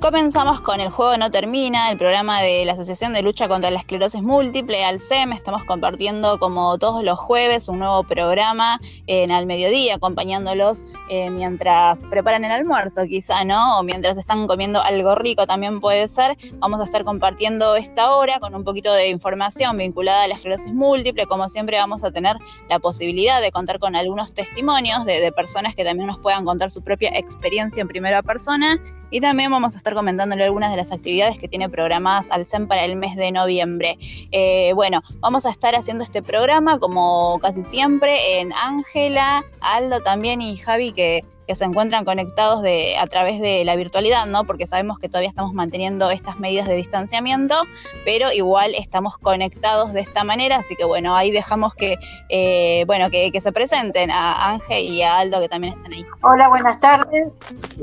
Comenzamos con El Juego No Termina, el programa de la Asociación de Lucha contra la Esclerosis Múltiple, ALCEM. Estamos compartiendo como todos los jueves un nuevo programa en al mediodía, acompañándolos eh, mientras preparan el almuerzo quizá, ¿no? O mientras están comiendo algo rico también puede ser. Vamos a estar compartiendo esta hora con un poquito de información vinculada a la esclerosis múltiple. Como siempre vamos a tener la posibilidad de contar con algunos testimonios de, de personas que también nos puedan contar su propia experiencia en primera persona. Y también vamos a estar comentándole algunas de las actividades que tiene programadas Alcem para el mes de noviembre. Eh, bueno, vamos a estar haciendo este programa como casi siempre en Ángela, Aldo también y Javi que que se encuentran conectados de, a través de la virtualidad, ¿no? Porque sabemos que todavía estamos manteniendo estas medidas de distanciamiento, pero igual estamos conectados de esta manera, así que bueno, ahí dejamos que, eh, bueno, que, que, se presenten a Ángel y a Aldo que también están ahí. Hola, buenas tardes.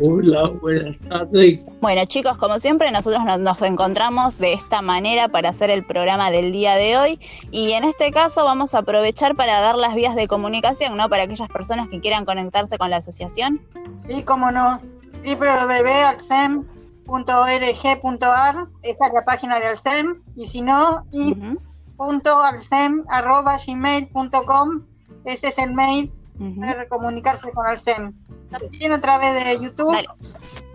Hola, buenas tardes. Bueno, chicos, como siempre, nosotros nos, nos encontramos de esta manera para hacer el programa del día de hoy y en este caso vamos a aprovechar para dar las vías de comunicación, ¿no? Para aquellas personas que quieran conectarse con la asociación Sí, cómo no. www.alcem.org.ar, esa es la página de Alcem, y si no, i.alcem.gmail.com, ese es el mail para comunicarse con Alcem. También a través de YouTube, Dale.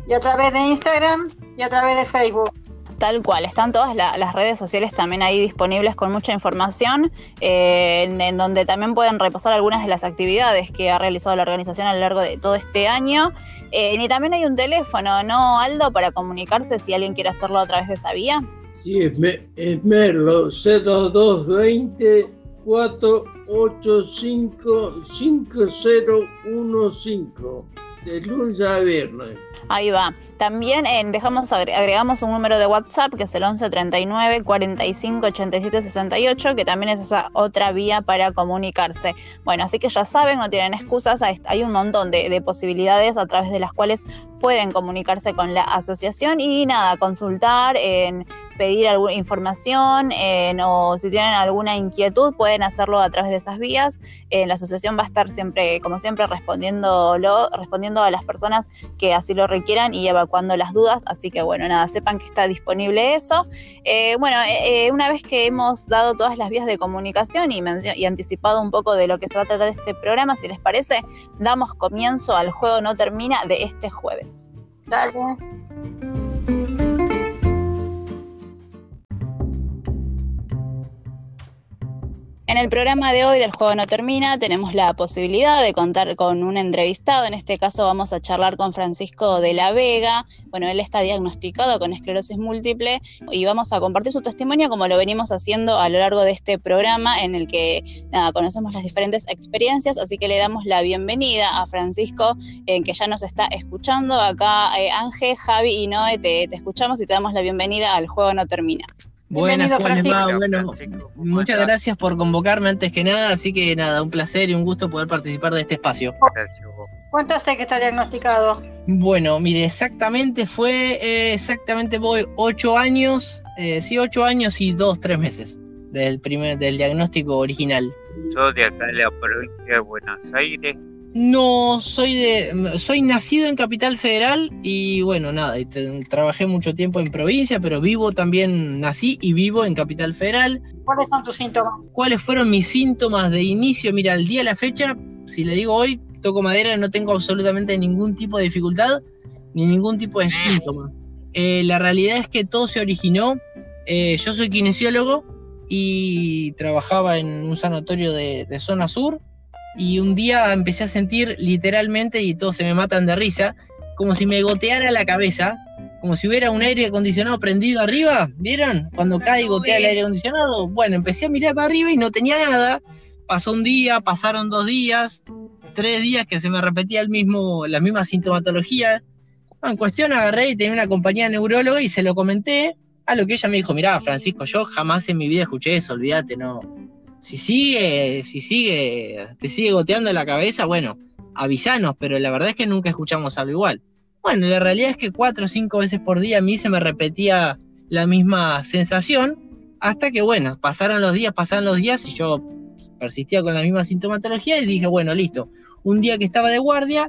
y a través de Instagram, y a través de Facebook. Tal cual, están todas la, las redes sociales también ahí disponibles con mucha información, eh, en, en, donde también pueden repasar algunas de las actividades que ha realizado la organización a lo largo de todo este año. Eh, y también hay un teléfono, ¿no, Aldo, para comunicarse si alguien quiere hacerlo a través de esa vía? Sí, es, me, es Merlo 0220 485 5015 de lunes a viernes. Ahí va. También eh, dejamos agregamos un número de WhatsApp que es el 11 39 45 87 68, que también es esa otra vía para comunicarse. Bueno, así que ya saben, no tienen excusas, hay un montón de, de posibilidades a través de las cuales pueden comunicarse con la asociación y nada, consultar, en pedir alguna información en, o si tienen alguna inquietud pueden hacerlo a través de esas vías. Eh, la asociación va a estar siempre, como siempre, respondiéndolo, respondiendo a las personas que así lo requieran y evacuando las dudas. Así que bueno, nada, sepan que está disponible eso. Eh, bueno, eh, una vez que hemos dado todas las vías de comunicación y, y anticipado un poco de lo que se va a tratar este programa, si les parece, damos comienzo al juego no termina de este jueves. Gracias. En el programa de hoy del Juego No Termina tenemos la posibilidad de contar con un entrevistado. En este caso vamos a charlar con Francisco de la Vega. Bueno, él está diagnosticado con esclerosis múltiple y vamos a compartir su testimonio como lo venimos haciendo a lo largo de este programa en el que nada, conocemos las diferentes experiencias. Así que le damos la bienvenida a Francisco eh, que ya nos está escuchando. Acá eh, Ángel, Javi y Noé te, te escuchamos y te damos la bienvenida al Juego No Termina. Buenas, ¿cómo les va? Bueno, muchas gracias por convocarme antes que nada, así que nada, un placer y un gusto poder participar de este espacio. ¿Cuánto hace que está diagnosticado? Bueno, mire, exactamente fue, eh, exactamente voy ocho años, eh, sí, ocho años y dos, tres meses del primer, del diagnóstico original. Yo de acá de la provincia de Buenos Aires, no, soy de. Soy nacido en Capital Federal y bueno, nada, y te, trabajé mucho tiempo en provincia, pero vivo también, nací y vivo en Capital Federal. ¿Cuáles son tus síntomas? ¿Cuáles fueron mis síntomas de inicio? Mira, al día de la fecha, si le digo hoy, toco madera, no tengo absolutamente ningún tipo de dificultad ni ningún tipo de síntoma. Eh, la realidad es que todo se originó. Eh, yo soy kinesiólogo y trabajaba en un sanatorio de, de zona sur y un día empecé a sentir literalmente, y todos se me matan de risa, como si me goteara la cabeza, como si hubiera un aire acondicionado prendido arriba, ¿vieron? Cuando cae y gotea el aire acondicionado. Bueno, empecé a mirar para arriba y no tenía nada. Pasó un día, pasaron dos días, tres días que se me repetía el mismo, la misma sintomatología. En cuestión agarré y tenía una compañía neuróloga y se lo comenté, a lo que ella me dijo, mirá, Francisco, yo jamás en mi vida escuché eso, olvídate, no, si sigue, si sigue, te sigue goteando la cabeza, bueno, avisanos, pero la verdad es que nunca escuchamos algo igual. Bueno, la realidad es que cuatro o cinco veces por día a mí se me repetía la misma sensación, hasta que, bueno, pasaron los días, pasaron los días y yo persistía con la misma sintomatología y dije, bueno, listo. Un día que estaba de guardia,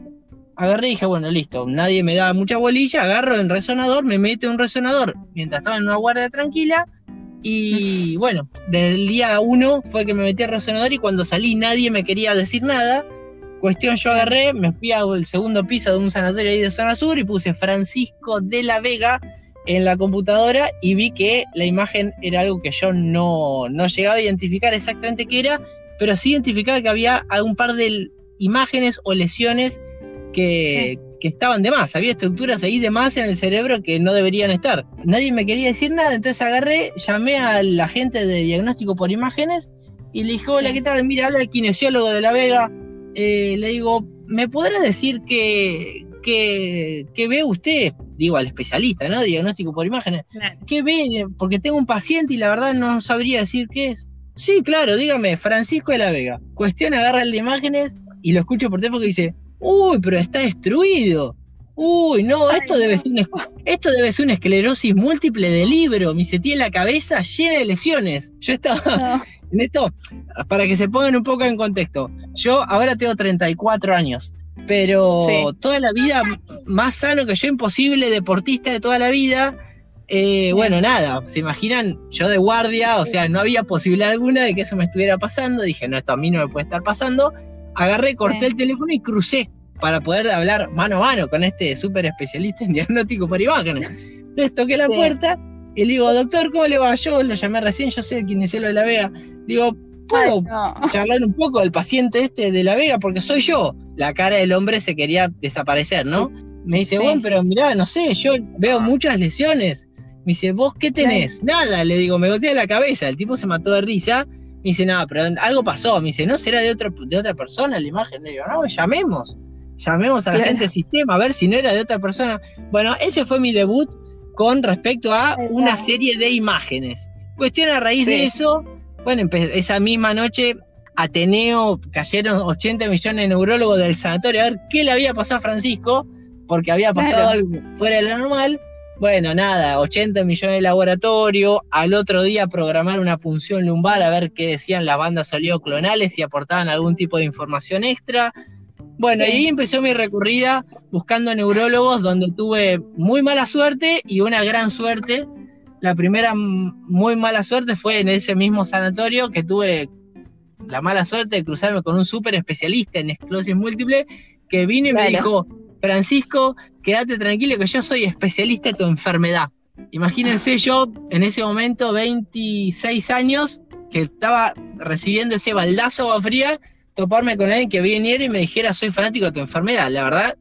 agarré y dije, bueno, listo, nadie me da mucha bolilla, agarro el resonador, me mete un resonador mientras estaba en una guardia tranquila. Y bueno, desde el día uno fue que me metí al resonador y cuando salí nadie me quería decir nada. Cuestión, yo agarré, me fui al segundo piso de un sanatorio ahí de zona sur y puse Francisco de la Vega en la computadora y vi que la imagen era algo que yo no, no llegaba a identificar exactamente qué era, pero sí identificaba que había un par de imágenes o lesiones que, estaban de más. Había estructuras ahí de más en el cerebro que no deberían estar. Nadie me quería decir nada, entonces agarré, llamé a la gente de diagnóstico por imágenes y le dije, hola, ¿qué tal? Mira, habla el kinesiólogo de La Vega. Eh, le digo, ¿me podrá decir qué, qué, ve usted? Digo, al especialista, ¿no? Diagnóstico por imágenes. ¿Qué ve? Porque tengo un paciente y la verdad no sabría decir qué es. Sí, claro, dígame, Francisco de la Vega. Cuestión, agarra el de imágenes y lo escucho por teléfono que dice, uy, pero está destruido. Uy, no, esto debe ser una, esto debe ser una esclerosis múltiple de libro. Me tiene la cabeza llena de lesiones. Yo estaba en esto, para que se pongan un poco en contexto. Yo ahora tengo 34 años, pero toda la vida más sano que yo, imposible, deportista de toda la vida. Eh, bueno, nada, se imaginan, yo de guardia, o sea, no había posibilidad alguna de que eso me estuviera pasando. Dije, no, esto a mí no me puede estar pasando agarré, corté el teléfono y crucé para poder hablar mano a mano con este súper especialista en diagnóstico por imágenes. Entonces toqué la puerta y le digo, doctor, ¿cómo le va? Yo lo llamé recién, yo es el de la Vega. Digo, ¿puedo charlar un poco del paciente este de la Vega? Porque soy yo. La cara del hombre se quería desaparecer, ¿no? Me dice, bueno, pero mirá, no sé, yo veo muchas lesiones. Me dice, ¿vos qué tenés? Nada, le digo, me gotea la cabeza. El tipo se mató de risa me dice, no, pero algo pasó. Me dice, ¿no será de, otro, de otra persona la imagen? Le digo, no, llamemos. Llamemos a la gente del sistema a ver si no era de otra persona. Bueno, ese fue mi debut con respecto a una serie de imágenes. Cuestión a raíz de eso, bueno, esa misma noche Ateneo cayeron 80 millones de neurólogos del sanatorio a ver qué le había pasado a Francisco, porque había pasado algo fuera de lo normal. Bueno, nada, 80 millones de laboratorio, al otro día programar una punción lumbar a ver qué decían las bandas clonales, si aportaban algún tipo de información extra. Bueno, y ahí empezó mi recorrida buscando neurólogos donde tuve muy mala suerte y una gran suerte. La primera muy mala suerte fue en ese mismo sanatorio que tuve la mala suerte de cruzarme con un súper especialista en esclerosis múltiple que vino y me dijo, Francisco, quédate tranquilo que yo soy especialista en tu enfermedad. Imagínense yo en ese momento, 26 años, que estaba recibiendo ese baldazo agua fría, toparme con alguien que viniera y me dijera soy fanático de tu enfermedad. La verdad,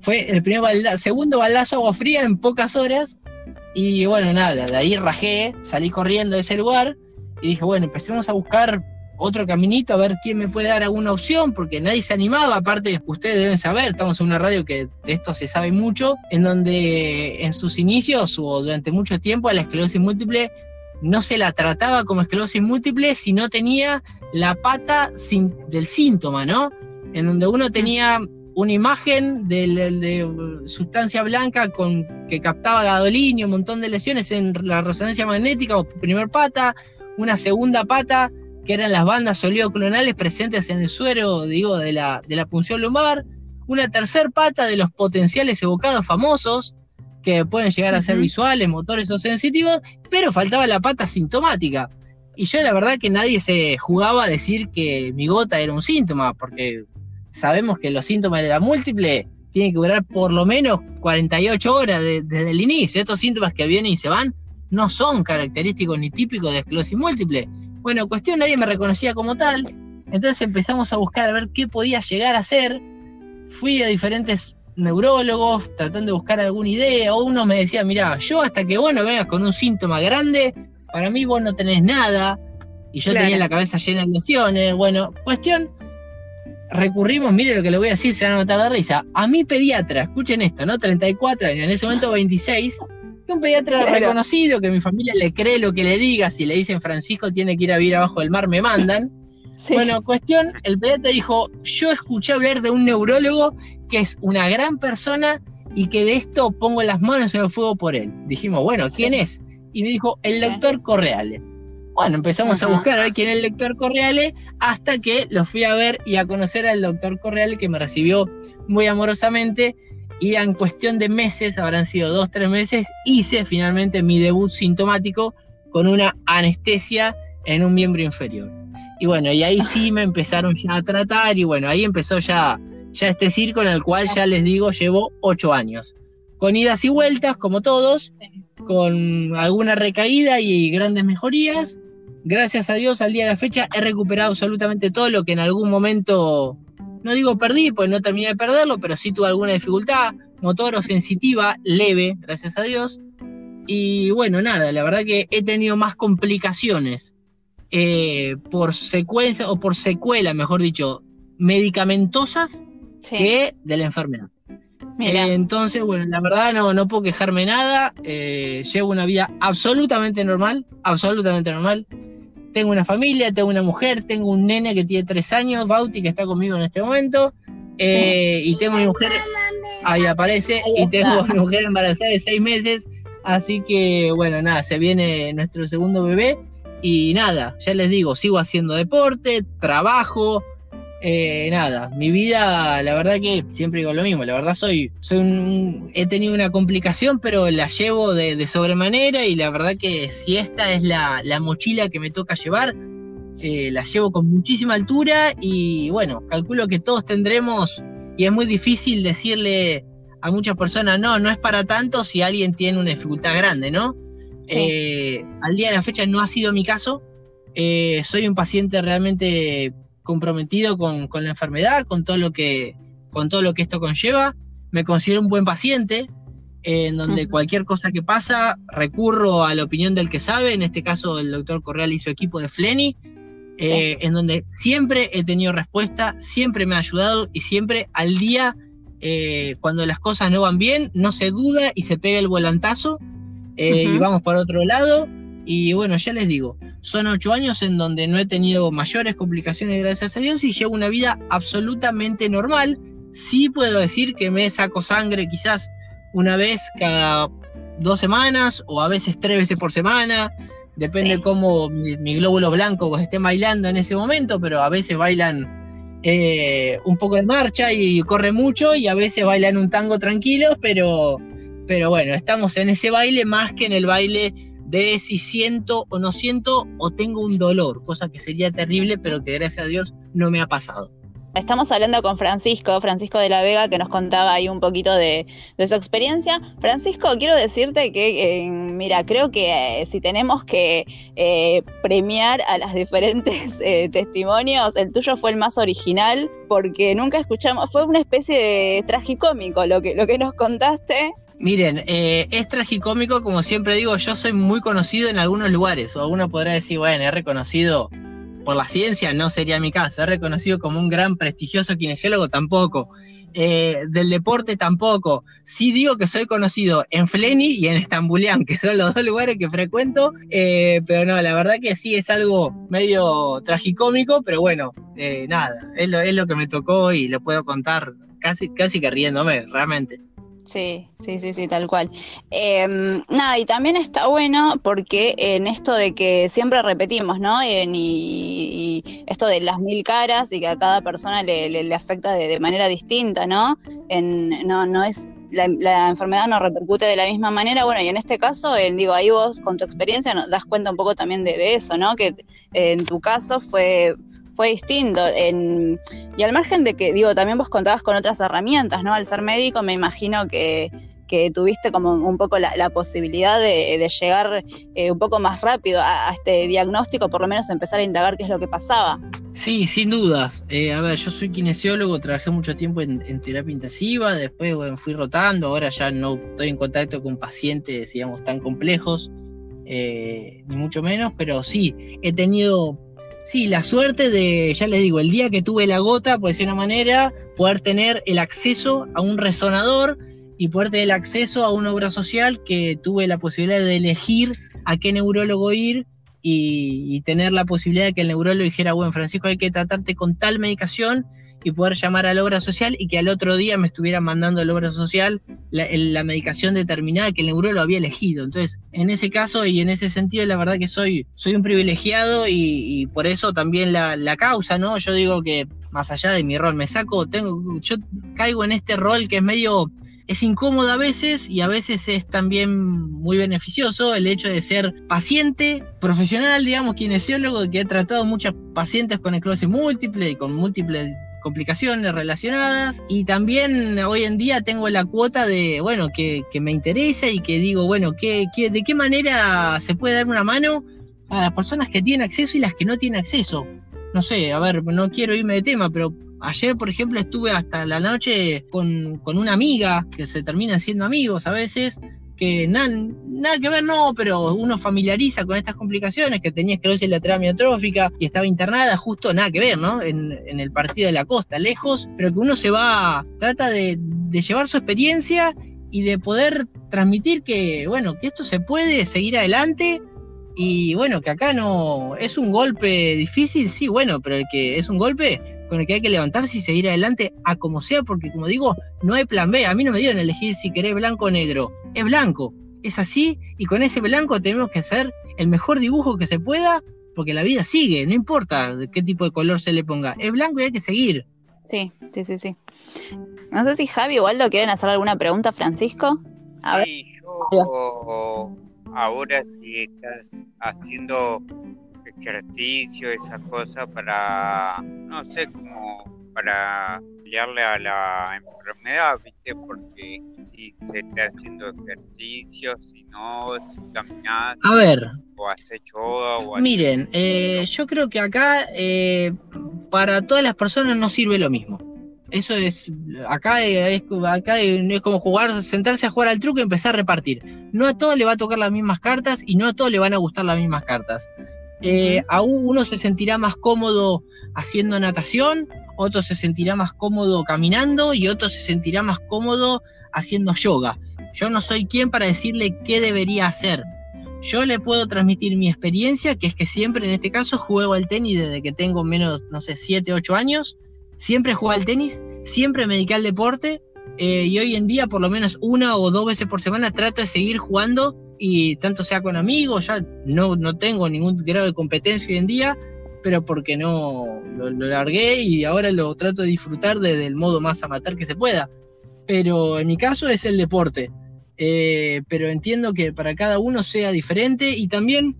fue el primer segundo baldazo agua fría en pocas horas. Y bueno, nada, de ahí rajé, salí corriendo de ese lugar y dije, bueno, empecemos a buscar otro caminito a ver quién me puede dar alguna opción, porque nadie se animaba, aparte ustedes deben saber, estamos en una radio que de esto se sabe mucho, en donde en sus inicios o durante mucho tiempo a la esclerosis múltiple no se la trataba como esclerosis múltiple si no tenía la pata del síntoma, ¿no? En donde uno tenía una imagen de, de, sustancia blanca con, que captaba gadolinio, un montón de lesiones en la resonancia magnética o primer pata, una segunda pata que eran las bandas oleoclonales presentes en el suero, digo, de la, de la punción lumbar, una tercer pata de los potenciales evocados famosos, que pueden llegar a ser visuales, motores o sensitivos, pero faltaba la pata sintomática. Y yo la verdad que nadie se jugaba a decir que mi gota era un síntoma, porque sabemos que los síntomas de la múltiple tienen que durar por lo menos 48 horas desde el inicio. Estos síntomas que vienen y se van no son característicos ni típicos de esclerosis múltiple. Bueno, cuestión, nadie me reconocía como tal. Entonces empezamos a buscar a ver qué podía llegar a ser. Fui a diferentes neurólogos tratando de buscar alguna idea. O uno me decía, mira, yo hasta que vos no vengas con un síntoma grande, para mí vos no tenés nada. Y yo tenía la cabeza llena de lesiones. Bueno, cuestión, recurrimos, mire lo que le voy a decir, se van a matar de risa. A mi pediatra, escuchen esto, ¿no? 34 años, en ese momento 26, un pediatra reconocido, que mi familia le cree lo que le diga, si le dicen Francisco tiene que ir a vivir abajo del mar, me mandan. Bueno, cuestión, el pediatra dijo, yo escuché hablar de un neurólogo que es una gran persona y que de esto pongo las manos en el fuego por él. Dijimos, bueno, ¿quién es? Y me dijo, el doctor Correale. Bueno, empezamos a buscar a ver quién era el doctor Correale, hasta que lo fui a ver y a conocer al doctor Correale, que me recibió muy amorosamente. Y en cuestión de meses, habrán sido dos, tres meses, hice finalmente mi debut sintomático con una anestesia en un miembro inferior. Y bueno, y ahí sí me empezaron ya a tratar, y bueno, ahí empezó ya, ya este circo en el cual ya les digo, llevo ocho años. Con idas y vueltas, como todos, con alguna recaída y grandes mejorías, gracias a Dios, al día de la fecha he recuperado absolutamente todo lo que en algún momento, no digo perdí, pues no terminé de perderlo, pero sí tuve alguna dificultad motor o sensitiva, leve, gracias a Dios. Y bueno, nada, la verdad que he tenido más complicaciones eh, por secuencia o por secuela, mejor dicho, medicamentosas que de la enfermedad. Eh, entonces, bueno, la verdad no, no puedo quejarme nada. Eh, llevo una vida absolutamente normal, absolutamente normal tengo una familia, tengo una mujer, tengo un nene que tiene tres años, Bauti, que está conmigo en este momento, eh, y tengo mi mujer, ahí aparece, y tengo una mujer embarazada de seis meses, así que bueno, nada, se viene nuestro segundo bebé, y nada, ya les digo, sigo haciendo deporte, trabajo, eh, nada, mi vida, la verdad que siempre digo lo mismo, la verdad soy, soy un, he tenido una complicación, pero la llevo de, sobremanera y la verdad que si esta es la, mochila que me toca llevar, eh, la llevo con muchísima altura y bueno, calculo que todos tendremos, y es muy difícil decirle a muchas personas, no, no es para tanto si alguien tiene una dificultad grande, ¿no? Eh, al día de la fecha no ha sido mi caso, soy un paciente realmente comprometido con, la enfermedad, con todo, lo que, con todo lo que esto conlleva. Me considero un buen paciente, en donde cualquier cosa que pasa recurro a la opinión del que sabe, en este caso el doctor Correal y su equipo de Fleni, eh, en donde siempre he tenido respuesta, siempre me ha ayudado y siempre al día, eh, cuando las cosas no van bien, no se duda y se pega el volantazo eh, y vamos para otro lado. Y bueno, ya les digo, son ocho años en donde no he tenido mayores complicaciones, gracias a Dios, y llevo una vida absolutamente normal. Sí puedo decir que me saco sangre quizás una vez cada dos semanas o a veces tres veces por semana. Depende cómo mi, glóbulo blanco pues, esté bailando en ese momento, pero a veces bailan eh, un poco de marcha y corre mucho y a veces bailan un tango tranquilos, pero, pero bueno, estamos en ese baile más que en el baile de si siento o no siento o tengo un dolor, cosa que sería terrible, pero que gracias a Dios no me ha pasado. Estamos hablando con Francisco, Francisco de la Vega, que nos contaba ahí un poquito de, su experiencia. Francisco, quiero decirte que, eh, mira, creo que eh, si tenemos que eh, premiar a las diferentes testimonios, el tuyo fue el más original, porque nunca escuchamos, fue una especie de tragicómico lo que, lo que nos contaste. Miren, eh, es tragicómico, como siempre digo, yo soy muy conocido en algunos lugares, o alguno podrá decir, bueno, he reconocido por la ciencia, no sería mi caso, he reconocido como un gran prestigioso kinesiólogo tampoco, eh, del deporte tampoco, sí digo que soy conocido en Fleni y en Estambulián, que son los dos lugares que frecuento, eh, pero no, la verdad que sí es algo medio tragicómico, pero bueno, nada, es lo, es lo que me tocó y lo puedo contar casi, casi que riéndome, realmente. Sí, sí, sí, sí, tal cual. Em, nada, y también está bueno porque en esto de que siempre repetimos, ¿no? y, esto de las mil caras y que a cada persona le, afecta de, manera distinta, ¿no? En, no, no es la, enfermedad no repercute de la misma manera. Bueno, y en este caso, digo, ahí vos con tu experiencia nos das cuenta un poco también de, de eso, ¿no? Que en tu caso fue fue distinto. Y al margen de que, digo, también vos contabas con otras herramientas, ¿no? Al ser médico me imagino que, tuviste como un poco la, posibilidad de, llegar eh, un poco más rápido a, este diagnóstico, por lo menos empezar a indagar qué es lo que pasaba. Sí, sin dudas. Eh, a ver, yo soy kinesiólogo, trabajé mucho tiempo en, terapia intensiva, después fui rotando, ahora ya no estoy en contacto con pacientes, digamos, tan complejos, eh, ni mucho menos, pero sí, he tenido Sí, la suerte de, ya les digo, el día que tuve la gota, por decir una manera, poder tener el acceso a un resonador y poder tener el acceso a una obra social que tuve la posibilidad de elegir a qué neurólogo ir y, tener la posibilidad de que el neurólogo dijera, bueno, Francisco, hay que tratarte con tal medicación y poder llamar a la obra social y que al otro día me estuvieran mandando a la obra social la, medicación determinada que el neurólogo había elegido. Entonces, en ese caso y en ese sentido, la verdad que soy, soy un privilegiado y, por eso también la, la causa, ¿no? Yo digo que más allá de mi rol, me saco, tengo, yo caigo en este rol que es medio es incómodo a veces y a veces es también muy beneficioso el hecho de ser paciente, profesional, digamos, kinesiólogo, que he tratado muchas pacientes con esclerosis múltiple y con múltiples complicaciones relacionadas y también hoy en día tengo la cuota de, bueno, que, me interesa y que digo, bueno, ¿qué, de qué manera se puede dar una mano a las personas que tienen acceso y las que no tienen acceso. No sé, a ver, no quiero irme de tema, pero Ayer, por ejemplo, estuve hasta la noche con, una amiga, que se terminan siendo amigos a veces, que nada que ver, no, pero uno familiariza con estas complicaciones, que tenía esclerosis lateral amiotrófica y estaba internada, justo nada que ver, ¿no? En, el partido de la costa, lejos, pero que uno se va, trata de, de llevar su experiencia y de poder transmitir que, bueno, que esto se puede seguir adelante y bueno, que acá no es un golpe difícil, sí, bueno, pero el que es un golpe con el que hay que levantarse y seguir adelante a como sea, porque como digo, no hay plan B. A mí no me dieron elegir si querés blanco o negro. Es blanco. Es así y con ese blanco tenemos que hacer el mejor dibujo que se pueda porque la vida sigue, no importa de qué tipo de color se le ponga. Es blanco y hay que seguir. Sí, sí, sí, sí. No sé si Javi o Waldo quieren hacer alguna pregunta, Francisco. A sí, yo ahora si estás haciendo ejercicio, esa cosa para, no sé, como para pelearle a la enfermedad, ¿viste? Porque si se está haciendo ejercicio, si no, si caminas. A ver. O hace yoga o Miren, eh, yo creo que acá eh, para todas las personas no sirve lo mismo. Eso es, acá es, acá es como jugar, sentarse a jugar al truco y empezar a repartir. No a todos le va a tocar las mismas cartas y no a todos le van a gustar las mismas cartas. Eh, aún uno se sentirá más cómodo haciendo natación, otro se sentirá más cómodo caminando y otro se sentirá más cómodo haciendo yoga. Yo no soy quien para decirle qué debería hacer. Yo le puedo transmitir mi experiencia, que es que siempre en este caso juego al tenis desde que tengo menos, no sé, 7, 8 años. Siempre juego al tenis, siempre me dediqué al deporte eh, y hoy en día por lo menos una o dos veces por semana trato de seguir jugando y tanto sea con amigos, ya no, no tengo ningún grado de competencia hoy en día, pero porque no lo, largué y ahora lo trato de disfrutar desde el modo más amateur que se pueda. Pero en mi caso es el deporte. Eh, pero entiendo que para cada uno sea diferente y también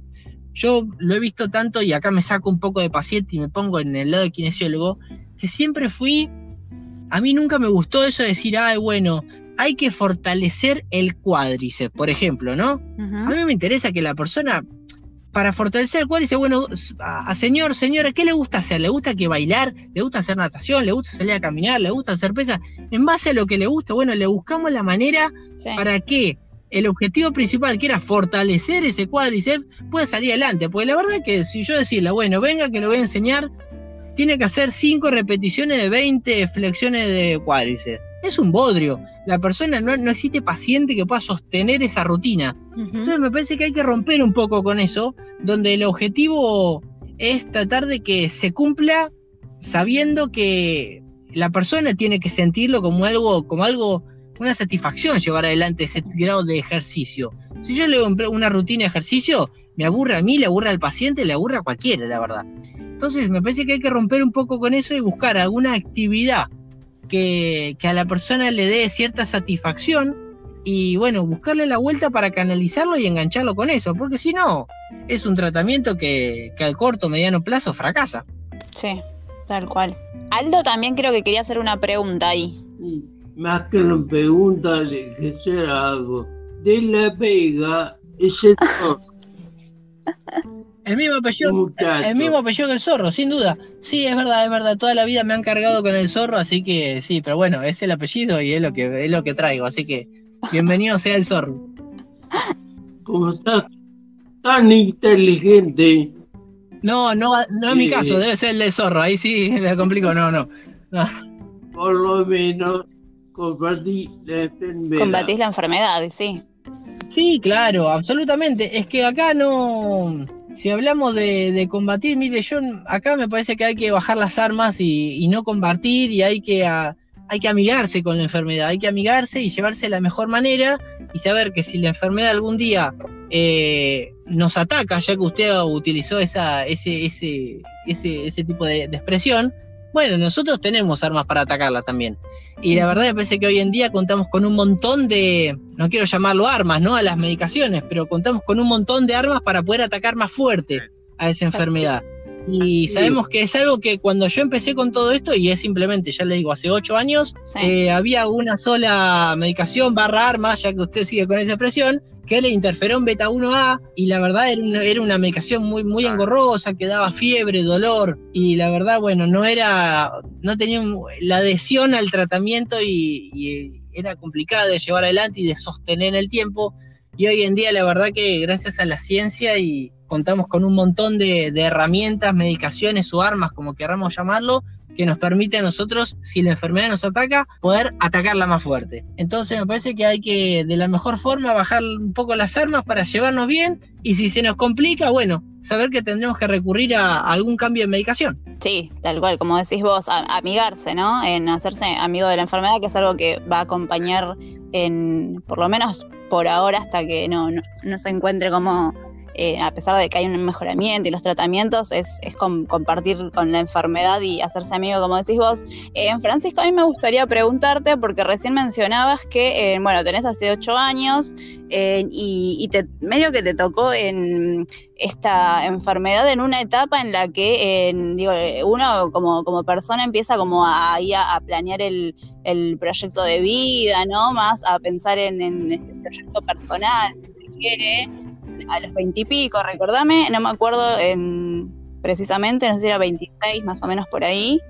yo lo he visto tanto y acá me saco un poco de paciente y me pongo en el lado de kinesiólogo, que siempre fui, a mí nunca me gustó eso de decir, ay, bueno, hay que fortalecer el cuádriceps, por ejemplo, ¿no? A mí me interesa que la persona, para fortalecer el cuádriceps, bueno, a, señor, señora, ¿qué le gusta hacer? ¿Le gusta que bailar? ¿Le gusta hacer natación? ¿Le gusta salir a caminar? ¿Le gusta hacer pesas? En base a lo que le gusta, bueno, le buscamos la manera para que el objetivo principal, que era fortalecer ese cuádriceps, pueda salir adelante. Porque la verdad que si yo decirle, bueno, venga que lo voy a enseñar, tiene que hacer 5 repeticiones de 20 flexiones de cuádriceps. Es un bodrio la persona no, no, existe paciente que pueda sostener esa rutina. Entonces me parece que hay que romper un poco con eso, donde el objetivo es tratar de que se cumpla sabiendo que la persona tiene que sentirlo como algo, como algo, una satisfacción llevar adelante ese grado de ejercicio. Si yo le doy una rutina de ejercicio, me aburre a mí, le aburre al paciente, le aburre a cualquiera, la verdad. Entonces me parece que hay que romper un poco con eso y buscar alguna actividad que, a la persona le dé cierta satisfacción y bueno, buscarle la vuelta para canalizarlo y engancharlo con eso, porque si no, es un tratamiento que, que al corto, mediano plazo fracasa. Sí, tal cual. Aldo también creo que quería hacer una pregunta ahí. más que una pregunta, le hacer algo. De la Vega, ese El mismo apellido, el mismo apellido que el zorro, sin duda. Sí, es verdad, es verdad. Toda la vida me han cargado con el zorro, así que sí, pero bueno, es el apellido y es lo que es lo que traigo, así que bienvenido sea el zorro. Como estás tan inteligente. No, no, no es mi caso, debe ser el de zorro, ahí sí le complico, no, no. Por lo menos combatí la enfermedad. Combatís la enfermedad, sí. Sí, claro, absolutamente. Es que acá no. si hablamos de, combatir, mire, yo acá me parece que hay que bajar las armas y, no combatir y hay que, hay que amigarse con la enfermedad, hay que amigarse y llevarse de la mejor manera y saber que si la enfermedad algún día eh, nos ataca, ya que usted utilizó esa, ese, ese, ese, ese tipo de expresión, bueno, nosotros tenemos armas para atacarla también. Y la verdad me parece que hoy en día contamos con un montón de, no quiero llamarlo armas, ¿no? A las medicaciones, pero contamos con un montón de armas para poder atacar más fuerte a esa enfermedad. Y sabemos que es algo que cuando yo empecé con todo esto, y es simplemente, ya le digo, hace ocho años, eh, había una sola medicación barra arma, ya que usted sigue con esa expresión, que era el interferón beta 1A y la verdad era una, era una medicación muy, muy engorrosa, que daba fiebre, dolor y la verdad, bueno, no era, no tenía la adhesión al tratamiento y, era complicado de llevar adelante y de sostener el tiempo. Y hoy en día la verdad que gracias a la ciencia y contamos con un montón de, de herramientas, medicaciones o armas, como queramos llamarlo, que nos permite a nosotros, si la enfermedad nos ataca, poder atacarla más fuerte. Entonces me parece que hay que de la mejor forma bajar un poco las armas para llevarnos bien y si se nos complica, bueno, saber que tendremos que recurrir a, algún cambio de medicación. Sí, tal cual, como decís vos, amigarse, ¿no? En hacerse amigo de la enfermedad, que es algo que va a acompañar en, por lo menos por ahora, hasta que no, no se encuentre como eh, a pesar de que hay un mejoramiento y los tratamientos, es, compartir con la enfermedad y hacerse amigo, como decís vos. Eh, Francisco, a mí me gustaría preguntarte, porque recién mencionabas que, eh, bueno, tenés hace ocho años y, te, medio que te tocó en esta enfermedad en una etapa en la que digo, uno como, persona empieza como a, planear el, proyecto de vida, ¿no? Más a pensar en, en el proyecto personal, si se quiere a los veintipico, recordame, no me acuerdo en, precisamente, no sé si era 26 más o menos por ahí.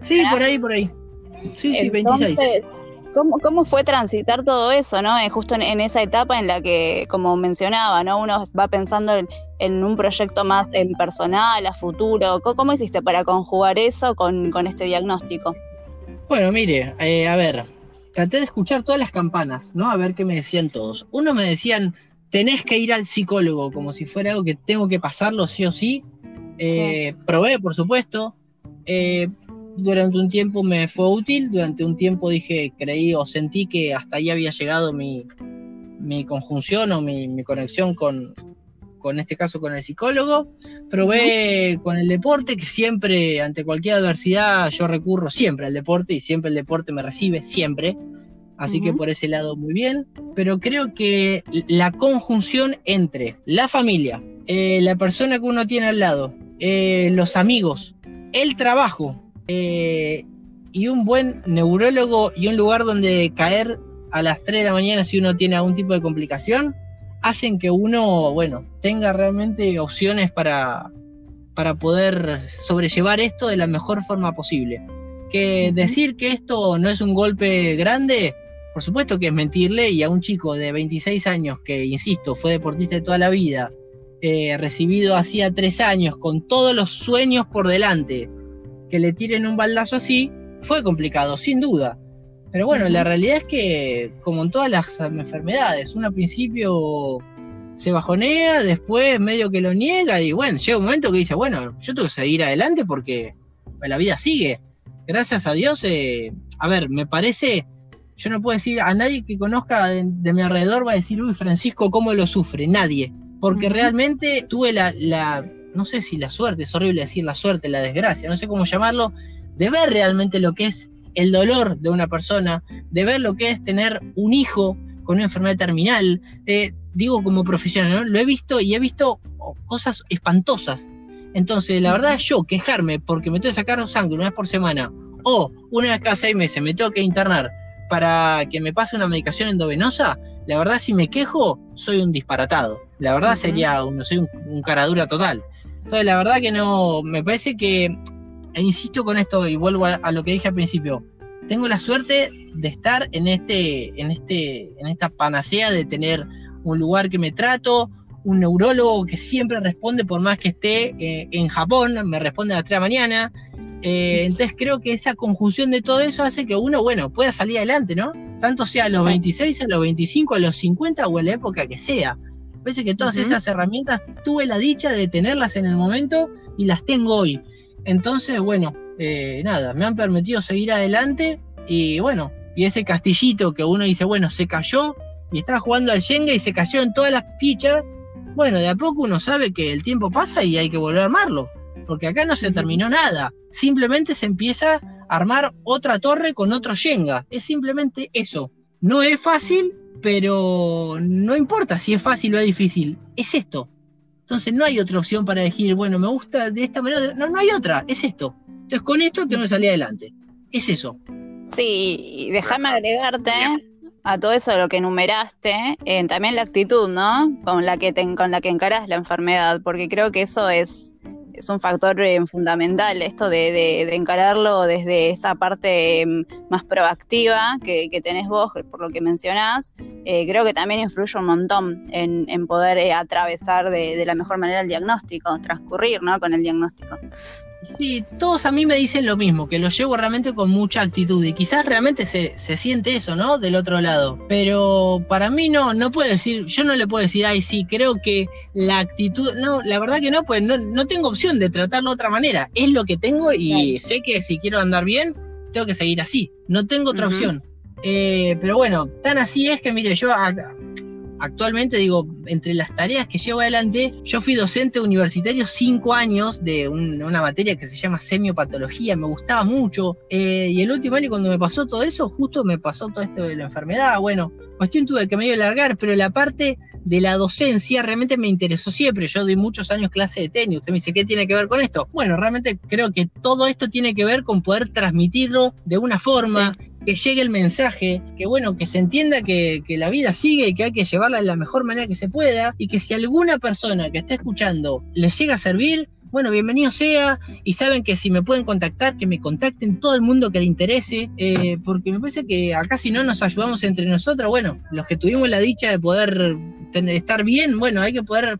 Sí, por ahí, por ahí. Sí, sí, 26. ¿cómo, ¿Cómo fue transitar todo eso, no? Eh, justo en, esa etapa en la que, como mencionaba, ¿no? Uno va pensando en, un proyecto más en personal, a futuro. ¿Cómo, hiciste para conjugar eso con, este diagnóstico? Bueno, mire, eh, a ver, traté de escuchar todas las campanas, ¿no? A ver qué me decían todos. Uno me decían, tenés que ir al psicólogo como si fuera algo que tengo que pasarlo sí o sí. Eh, probé, por supuesto. Eh, durante un tiempo me fue útil, durante un tiempo dije, creí o sentí que hasta ahí había llegado mi, conjunción o mi, conexión con, con este caso con el psicólogo. Probé con el deporte, que siempre, ante cualquier adversidad, yo recurro siempre al deporte y siempre el deporte me recibe, siempre. Así que por ese lado muy bien. Pero creo que la conjunción entre la familia, eh, la persona que uno tiene al lado, eh, los amigos, el trabajo eh, y un buen neurólogo y un lugar donde caer a las 3 de la mañana si uno tiene algún tipo de complicación, hacen que uno, bueno, tenga realmente opciones para, para poder sobrellevar esto de la mejor forma posible. Que decir que esto no es un golpe grande, por supuesto que es mentirle y a un chico de 26 años que, insisto, fue deportista de toda la vida, eh, recibido hacía tres años con todos los sueños por delante, que le tiren un baldazo así, fue complicado, sin duda. Pero bueno, la realidad es que, como en todas las enfermedades, uno al principio se bajonea, después medio que lo niega y bueno, llega un momento que dice, bueno, yo tengo que seguir adelante porque la vida sigue. Gracias a Dios, eh, a ver, me parece yo no puedo decir a nadie que conozca de, mi alrededor va a decir, uy, Francisco, ¿cómo lo sufre? Nadie. Porque realmente tuve la, la, no sé si la suerte, es horrible decir la suerte, la desgracia, no sé cómo llamarlo, de ver realmente lo que es el dolor de una persona, de ver lo que es tener un hijo con una enfermedad terminal. digo como profesional, lo he visto y he visto cosas espantosas. Entonces, la verdad, yo quejarme porque me tengo que sacar sangre una vez por semana o una vez cada seis meses me tengo que internar para que me pase una medicación endovenosa, la verdad si me quejo, soy un disparatado. La verdad sería, un, soy un, caradura total. Entonces la verdad que no, me parece que, e insisto con esto y vuelvo a, lo que dije al principio, tengo la suerte de estar en este, en este, en esta panacea de tener un lugar que me trato, un neurólogo que siempre responde por más que esté eh, en Japón, me responde a las 3 de la mañana, eh, entonces creo que esa conjunción de todo eso hace que uno, bueno, pueda salir adelante, ¿no? Tanto sea a los 26, a los 25, a los 50 o en la época que sea. Parece que todas esas herramientas tuve la dicha de tenerlas en el momento y las tengo hoy. Entonces, bueno, eh, nada, me han permitido seguir adelante y bueno, y ese castillito que uno dice, bueno, se cayó y estaba jugando al Shenga y se cayó en todas las fichas, bueno, de a poco uno sabe que el tiempo pasa y hay que volver a armarlo, porque acá no se terminó nada, simplemente se empieza a armar otra torre con otro Shenga, es simplemente eso. No es fácil, pero no importa si es fácil o es difícil, es esto. Entonces no hay otra opción para decir, bueno, me gusta de esta manera, no, no hay otra, es esto. Entonces con esto tengo que salir adelante, es eso. Sí, y déjame agregarte a todo eso de lo que enumeraste, eh, también la actitud, ¿no? Con la que te, con la que encaras la enfermedad, porque creo que eso es, es un factor eh, fundamental, esto de, de, encararlo desde esa parte mm, más proactiva que, que, tenés vos, por lo que mencionás, eh, creo que también influye un montón en, en poder atravesar de, de, la mejor manera el diagnóstico, transcurrir, ¿no? Con el diagnóstico. Sí, todos a mí me dicen lo mismo, que lo llevo realmente con mucha actitud y quizás realmente se, se, siente eso, ¿no? Del otro lado. Pero para mí no, no puedo decir, yo no le puedo decir, ay, sí, creo que la actitud, no, la verdad que no, pues no, no tengo opción de tratarlo de otra manera. Es lo que tengo y sé que si quiero andar bien, tengo que seguir así. No tengo otra uh -huh. opción. Eh, pero bueno, tan así es que, mire, yo actualmente digo, entre las tareas que llevo adelante, yo fui docente universitario cinco años de un, una materia que se llama semiopatología, me gustaba mucho, eh, y el último año cuando me pasó todo eso, justo me pasó todo esto de la enfermedad, bueno, cuestión tuve que medio largar, pero la parte de la docencia realmente me interesó siempre, yo di muchos años clase de tenis, usted me dice, ¿qué tiene que ver con esto? Bueno, realmente creo que todo esto tiene que ver con poder transmitirlo de una forma, que llegue el mensaje, que bueno, que se entienda que, que, la vida sigue y que hay que llevarla de la mejor manera que se pueda y que si alguna persona que esté escuchando les llega a servir, bueno, bienvenido sea y saben que si me pueden contactar, que me contacten todo el mundo que le interese, eh, porque me parece que acá si no nos ayudamos entre nosotros, bueno, los que tuvimos la dicha de poder tener, estar bien, bueno, hay que poder,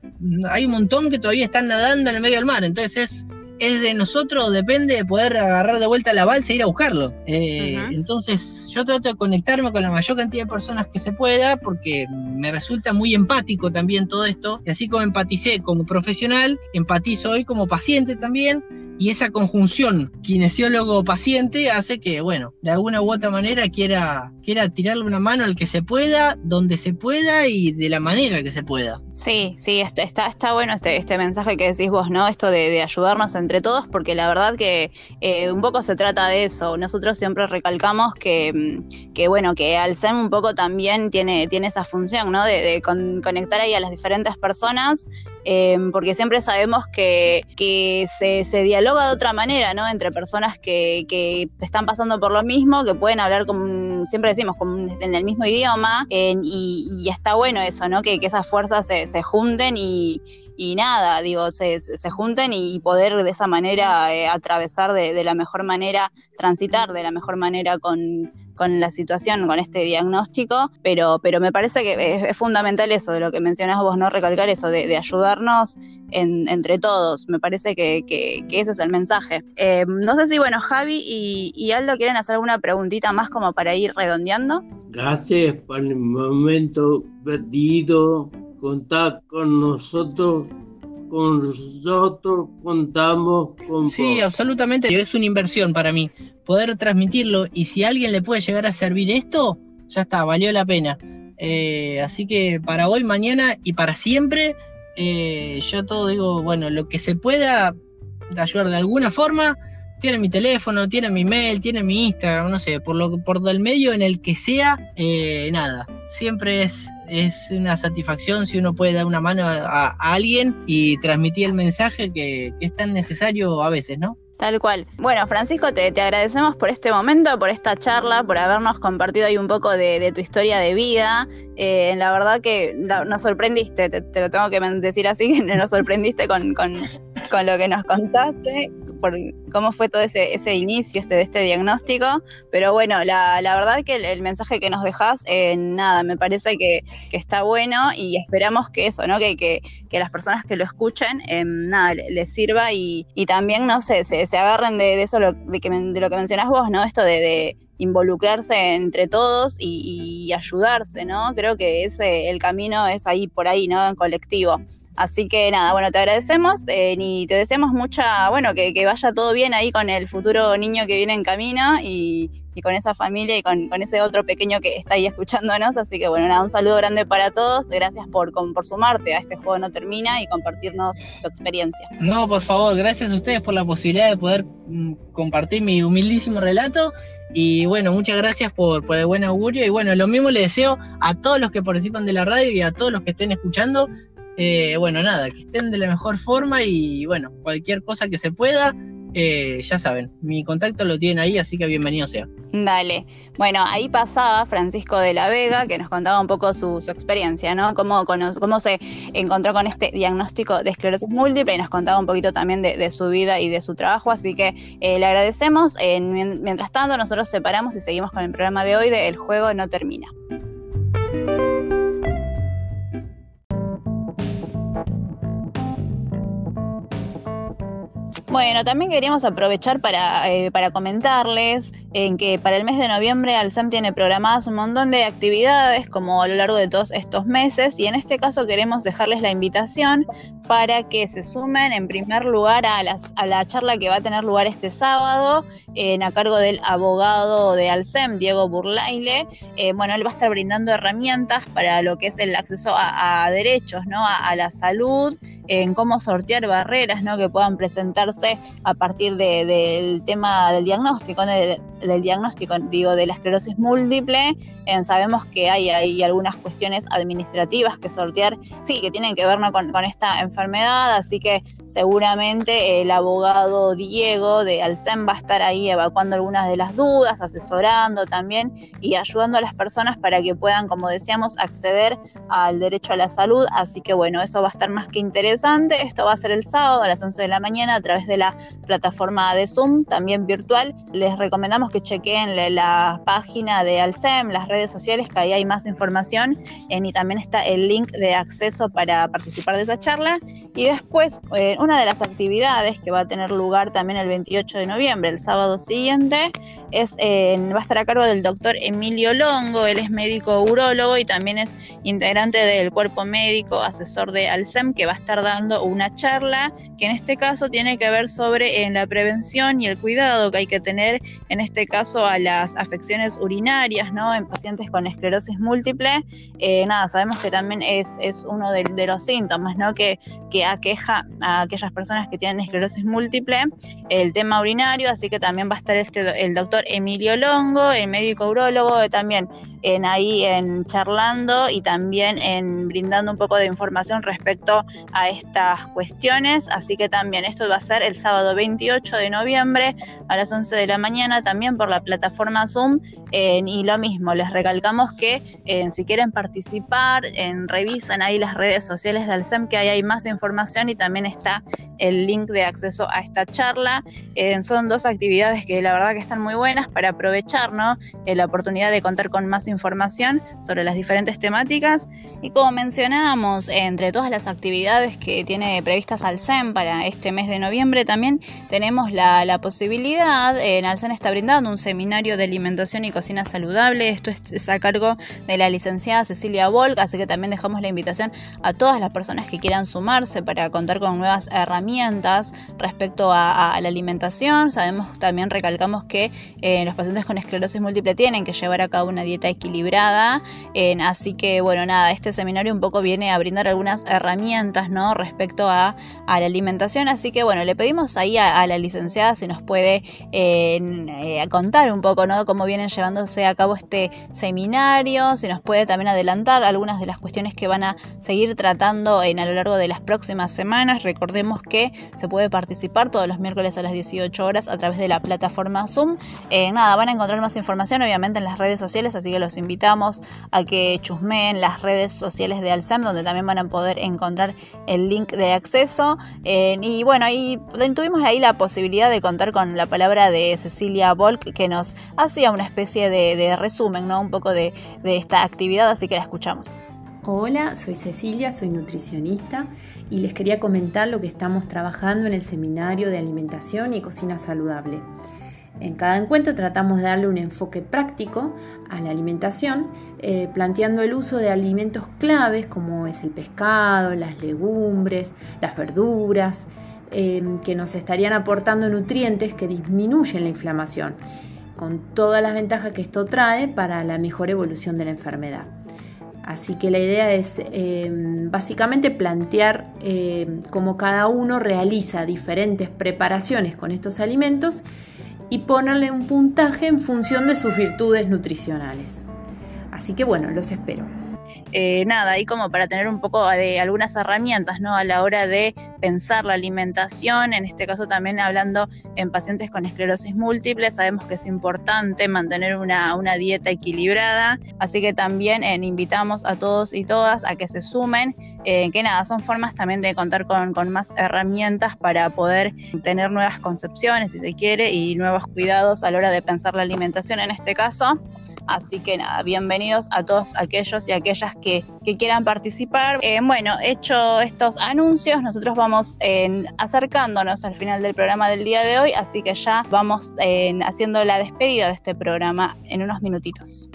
hay un montón que todavía están nadando en el medio del mar, entonces es es de nosotros, depende de poder agarrar de vuelta la balsa e ir a buscarlo. Eh, uh -huh. Entonces yo trato de conectarme con la mayor cantidad de personas que se pueda porque me resulta muy empático también todo esto. Y así como empaticé como profesional, empatizo hoy como paciente también. Y esa conjunción kinesiólogo-paciente hace que, bueno, de alguna u otra manera quiera, quiera tirarle una mano al que se pueda, donde se pueda y de la manera que se pueda. Sí, sí, está, está, está bueno este, este mensaje que decís vos, ¿no? Esto de, ayudarnos entre todos, porque la verdad que eh, un poco se trata de eso. Nosotros siempre recalcamos que, mm, que bueno, que Alzheimer un poco también tiene, tiene esa función, ¿no? De, de con, conectar ahí a las diferentes personas eh, porque siempre sabemos que, se, se, dialoga de otra manera, ¿no? Entre personas que, están pasando por lo mismo, que pueden hablar, como, siempre decimos, como en el mismo idioma, y, está bueno eso, ¿no? Que, esas fuerzas se, junten y, nada, digo, se, se, junten y poder de esa manera eh, atravesar de, de la mejor manera, transitar de la mejor manera con con la situación, con este diagnóstico, pero, pero me parece que es, fundamental eso de lo que mencionás vos, no recalcar eso, de, ayudarnos en, entre todos. Me parece que, ese es el mensaje. Eh, no sé si, bueno, Javi y, y, Aldo quieren hacer alguna preguntita más como para ir redondeando. Gracias por el momento perdido. Contar con nosotros con nosotros contamos con Sí, vos. absolutamente, es una inversión para mí poder transmitirlo y si a alguien le puede llegar a servir esto, ya está, valió la pena. Eh, así que para hoy, mañana y para siempre, eh, yo todo digo, bueno, lo que se pueda ayudar de alguna forma, tiene mi teléfono, tiene mi mail, tiene mi Instagram, no sé, por lo por el medio en el que sea, eh, nada. Siempre es, es una satisfacción si uno puede dar una mano a, alguien y transmitir el mensaje que, es tan necesario a veces, ¿no? Tal cual. Bueno, Francisco, te, te, agradecemos por este momento, por esta charla, por habernos compartido ahí un poco de, de tu historia de vida. Eh, la verdad que nos sorprendiste, te, te, lo tengo que decir así, que nos sorprendiste con, con, con lo que nos contaste por cómo fue todo ese, ese inicio este, de este diagnóstico, pero bueno, la, la verdad que el, mensaje que nos dejas, eh, nada, me parece que, está bueno y esperamos que eso, ¿no? Que, que, que las personas que lo escuchen, eh, nada, les sirva y, y, también, no sé, se, se agarren de, eso, lo, de, que, de lo que mencionás vos, ¿no? Esto de, de involucrarse entre todos y, y, ayudarse, ¿no? Creo que ese, el camino es ahí por ahí, ¿no? En colectivo. Así que nada, bueno, te agradecemos eh, y te deseamos mucha, bueno, que, vaya todo bien ahí con el futuro niño que viene en camino y, con esa familia y con, ese otro pequeño que está ahí escuchándonos. Así que bueno, nada, un saludo grande para todos. Gracias por, por sumarte a este juego No Termina y compartirnos tu experiencia. No, por favor, gracias a ustedes por la posibilidad de poder mm, compartir mi humildísimo relato. Y bueno, muchas gracias por, por el buen augurio. Y bueno, lo mismo le deseo a todos los que participan de la radio y a todos los que estén escuchando eh, bueno, nada, que estén de la mejor forma y bueno, cualquier cosa que se pueda, eh, ya saben, mi contacto lo tienen ahí, así que bienvenido sea. Dale. Bueno, ahí pasaba Francisco de la Vega, que nos contaba un poco su, experiencia, ¿no? Cómo, cómo se encontró con este diagnóstico de esclerosis múltiple y nos contaba un poquito también de, su vida y de su trabajo, así que eh, le agradecemos. mientras tanto, nosotros separamos y seguimos con el programa de hoy de El Juego No Termina. Bueno, también queríamos aprovechar para, eh, comentarles en que para el mes de noviembre Alsam tiene programadas un montón de actividades como a lo largo de todos estos meses y en este caso queremos dejarles la invitación para que se sumen en primer lugar a, las, a la charla que va a tener lugar este sábado en, a cargo del abogado de Alsem, Diego Burlaile. Eh, bueno, él va a estar brindando herramientas para lo que es el acceso a, derechos, ¿no? A, la salud, en cómo sortear barreras, ¿no? Que puedan a partir del tema del diagnóstico, del diagnóstico, digo, de la esclerosis múltiple. sabemos que hay, hay, algunas cuestiones administrativas que sortear, sí, que tienen que ver con, con esta enfermedad, así que seguramente el abogado Diego de Alcem va a estar ahí evacuando algunas de las dudas, asesorando también y ayudando a las personas para que puedan, como decíamos, acceder al derecho a la salud. Así que bueno, eso va a estar más que interesante. Esto va a ser el sábado a las 11 de la mañana a través de la plataforma de Zoom, también virtual. Les recomendamos que chequen la página de Alcem, las redes sociales, que ahí hay más información y también está el link de acceso para participar de esa charla. Y después, eh, una de las actividades que va a tener lugar también el 28 de noviembre, el sábado siguiente, es, eh, va a estar a cargo del doctor Emilio Longo, él es médico urólogo y también es integrante del cuerpo médico, asesor de Alcem, que va a estar dando una charla que en este caso tiene que ver sobre la prevención y el cuidado que hay que tener, en este caso, a las afecciones urinarias, ¿no? En pacientes con esclerosis múltiple. Eh, nada, sabemos que también es, es uno de, de los síntomas, ¿no? Que, que aqueja a aquellas personas que tienen esclerosis múltiple el tema urinario, así que también va a estar este, el doctor Emilio Longo, el médico urólogo, también en ahí en charlando y también en brindando un poco de información respecto a estas cuestiones. Así que también esto va a ser el sábado 28 de noviembre a las 11 de la mañana también por la plataforma Zoom. y lo mismo, les recalcamos que si quieren participar, en, revisan ahí las redes sociales del SEM que ahí hay más información y también está el link de acceso a esta charla. son dos actividades que la verdad que están muy buenas para aprovechar ¿no? la oportunidad de contar con más información información sobre las diferentes temáticas. Y como mencionábamos, entre todas las actividades que tiene previstas Alcen para este mes de noviembre, también tenemos la, posibilidad, en Alcen está brindando un seminario de alimentación y cocina saludable. Esto es, a cargo de la licenciada Cecilia Volk, así que también dejamos la invitación a todas las personas que quieran sumarse para contar con nuevas herramientas respecto a, la alimentación. Sabemos también, recalcamos que eh, los pacientes con esclerosis múltiple tienen que llevar a cabo una dieta equilibrada. Así que, bueno, nada, este seminario un poco viene a brindar algunas herramientas, ¿no? Respecto a, la alimentación. Así que, bueno, le pedimos ahí a, la licenciada si nos puede eh, contar un poco, ¿no? Cómo vienen llevándose a cabo este seminario, si nos puede también adelantar algunas de las cuestiones que van a seguir tratando en, a lo largo de las próximas semanas. Recordemos que se puede participar todos los miércoles a las 18 horas a través de la plataforma Zoom. Eh, nada, van a encontrar más información obviamente en las redes sociales, así que los los invitamos a que chusmeen las redes sociales de Alzem, donde también van a poder encontrar el link de acceso. Eh, y bueno, ahí tuvimos ahí la posibilidad de contar con la palabra de Cecilia Volk, que nos hacía una especie de, resumen, ¿no? Un poco de esta actividad, así que la escuchamos. Hola, soy Cecilia, soy nutricionista y les quería comentar lo que estamos trabajando en el seminario de alimentación y cocina saludable. En cada encuentro tratamos de darle un enfoque práctico a la alimentación, eh, planteando el uso de alimentos claves como es el pescado, las legumbres, las verduras, em, que nos estarían aportando nutrientes que disminuyen la inflamación, con todas las ventajas que esto trae para la mejor evolución de la enfermedad. Así que la idea es em, básicamente plantear em, cómo cada uno realiza diferentes preparaciones con estos alimentos y ponerle un puntaje en función de sus virtudes nutricionales. Así que bueno, los espero. Eh, nada, ahí como para tener un poco de algunas herramientas, ¿no? A la hora de pensar la alimentación, en este caso también hablando en pacientes con esclerosis múltiple, sabemos que es importante mantener una, dieta equilibrada, así que también eh, invitamos a todos y todas a que se sumen, eh, que nada, son formas también de contar con, con más herramientas para poder tener nuevas concepciones, si se quiere, y nuevos cuidados a la hora de pensar la alimentación en este caso. Así que nada, bienvenidos a todos aquellos y aquellas que, quieran participar. Eh, bueno, hecho estos anuncios, nosotros vamos acercándonos al final del programa del día de hoy, así que ya vamos haciendo la despedida de este programa en unos minutitos.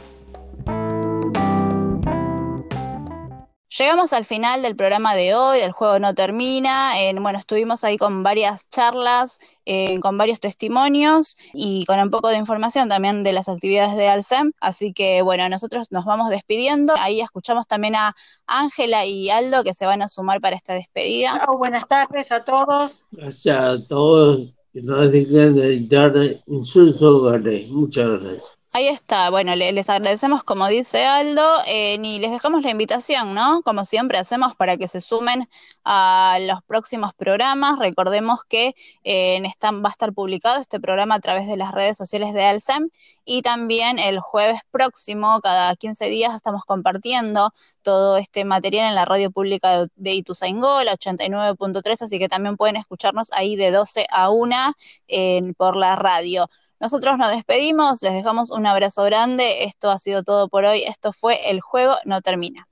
Llegamos al final del programa de hoy, el juego no termina. bueno, estuvimos ahí con varias charlas, eh, con varios testimonios y con un poco de información también de las actividades de Alcem. Así que bueno, nosotros nos vamos despidiendo. Ahí escuchamos también a Ángela y Aldo que se van a sumar para esta despedida. buenas tardes a todos. Gracias a todos dejen de editar en sus hogares. Muchas gracias. Ahí está, bueno, les agradecemos como dice Aldo eh, y les dejamos la invitación, ¿no? Como siempre hacemos para que se sumen a los próximos programas. Recordemos que eh, va a estar publicado este programa a través de las redes sociales de Alcem y también el jueves próximo, cada 15 días, estamos compartiendo todo este material en la radio pública de, de Ituzaingó, la 89.3, así que también pueden escucharnos ahí de 12 a 1 por la radio. Nosotros nos despedimos, les dejamos un abrazo grande. Esto ha sido todo por hoy. Esto fue El Juego No Termina.